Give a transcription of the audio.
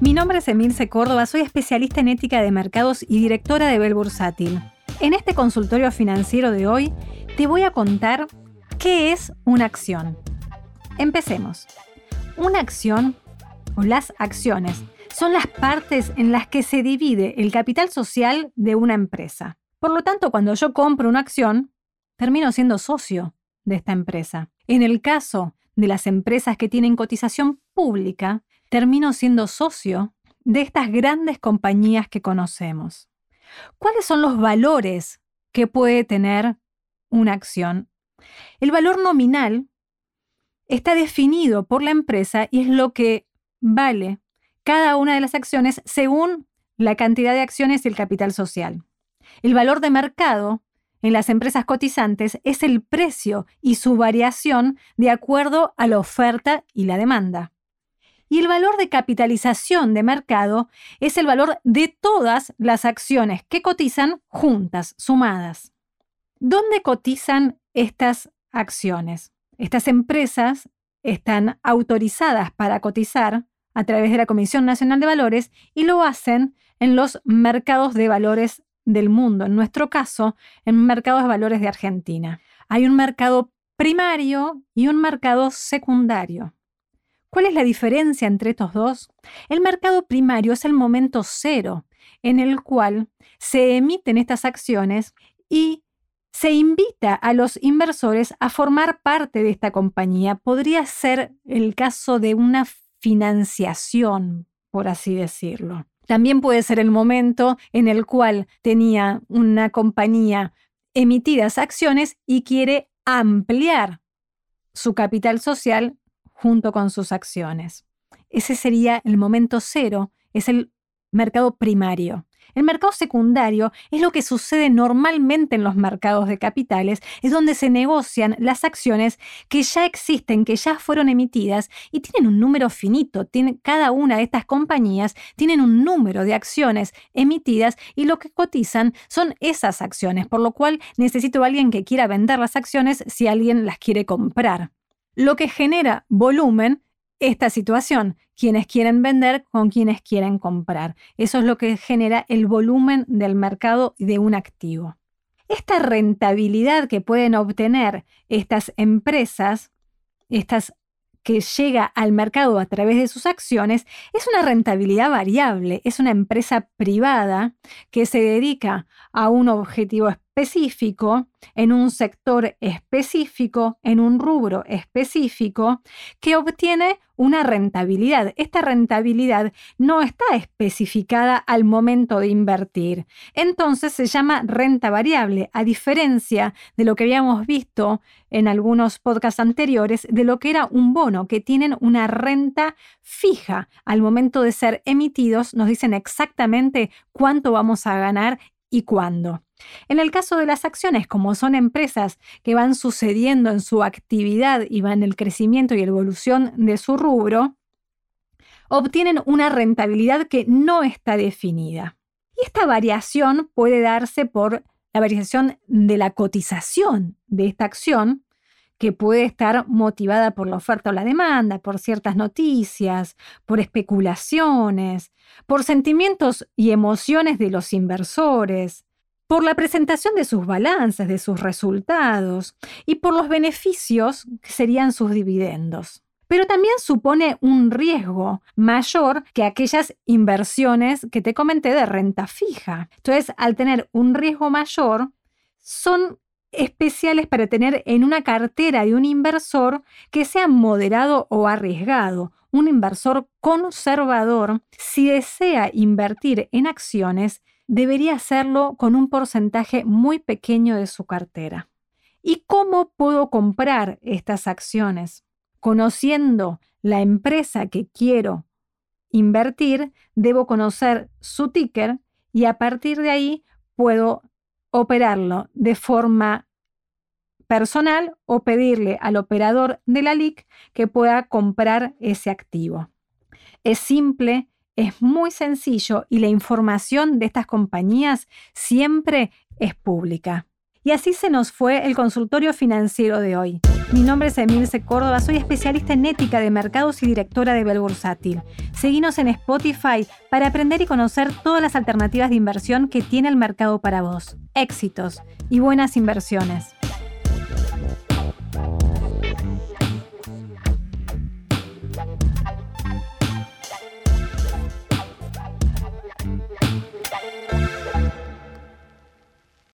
Mi nombre es Emilce Córdoba, soy especialista en ética de mercados y directora de Bell Bursátil. En este consultorio financiero de hoy te voy a contar qué es una acción. Empecemos. Una acción o las acciones son las partes en las que se divide el capital social de una empresa. Por lo tanto, cuando yo compro una acción, termino siendo socio de esta empresa. En el caso de las empresas que tienen cotización pública, termino siendo socio de estas grandes compañías que conocemos. ¿Cuáles son los valores que puede tener una acción? El valor nominal está definido por la empresa y es lo que vale cada una de las acciones según la cantidad de acciones y el capital social. El valor de mercado en las empresas cotizantes es el precio y su variación de acuerdo a la oferta y la demanda. Y el valor de capitalización de mercado es el valor de todas las acciones que cotizan juntas, sumadas. ¿Dónde cotizan estas acciones? Estas empresas están autorizadas para cotizar a través de la Comisión Nacional de Valores y lo hacen en los mercados de valores del mundo, en nuestro caso, en mercados de valores de Argentina. Hay un mercado primario y un mercado secundario. ¿Cuál es la diferencia entre estos dos? El mercado primario es el momento cero en el cual se emiten estas acciones y se invita a los inversores a formar parte de esta compañía. Podría ser el caso de una financiación, por así decirlo. También puede ser el momento en el cual tenía una compañía emitidas acciones y quiere ampliar su capital social junto con sus acciones. Ese sería el momento cero, es el mercado primario. El mercado secundario es lo que sucede normalmente en los mercados de capitales, es donde se negocian las acciones que ya existen, que ya fueron emitidas y tienen un número finito. cada una de estas compañías tienen un número de acciones emitidas y lo que cotizan son esas acciones, por lo cual necesito a alguien que quiera vender las acciones si alguien las quiere comprar. Lo que genera volumen esta situación, quienes quieren vender con quienes quieren comprar. Eso es lo que genera el volumen del mercado de un activo. Esta rentabilidad que pueden obtener estas empresas, estas que llega al mercado a través de sus acciones, es una rentabilidad variable, es una empresa privada que se dedica a un objetivo específico, en un sector específico, en un rubro específico, que obtiene una rentabilidad. Esta rentabilidad no está especificada al momento de invertir. Entonces se llama renta variable, a diferencia de lo que habíamos visto en algunos podcasts anteriores, de lo que era un bono, que tienen una renta fija. Al momento de ser emitidos nos dicen exactamente cuánto vamos a ganar y cuándo. En el caso de las acciones, como son empresas que van sucediendo en su actividad y van el crecimiento y evolución de su rubro, obtienen una rentabilidad que no está definida. Y esta variación puede darse por la variación de la cotización de esta acción, que puede estar motivada por la oferta o la demanda, por ciertas noticias, por especulaciones, por sentimientos y emociones de los inversores, por la presentación de sus balances, de sus resultados y por los beneficios que serían sus dividendos. Pero también supone un riesgo mayor que aquellas inversiones que te comenté de renta fija. Entonces, al tener un riesgo mayor, son especiales para tener en una cartera de un inversor que sea moderado o arriesgado. Un inversor conservador, si desea invertir en acciones, debería hacerlo con un porcentaje muy pequeño de su cartera. ¿Y cómo puedo comprar estas acciones? Conociendo la empresa que quiero invertir, debo conocer su ticker y a partir de ahí puedo operarlo de forma personal o pedirle al operador de la LIC que pueda comprar ese activo. Es simple, es muy sencillo y la información de estas compañías siempre es pública. Y así se nos fue el consultorio financiero de hoy. Mi nombre es Emilce Córdoba, soy especialista en ética de mercados y directora de Bell Seguinos en Spotify para aprender y conocer todas las alternativas de inversión que tiene el mercado para vos. Éxitos y buenas inversiones.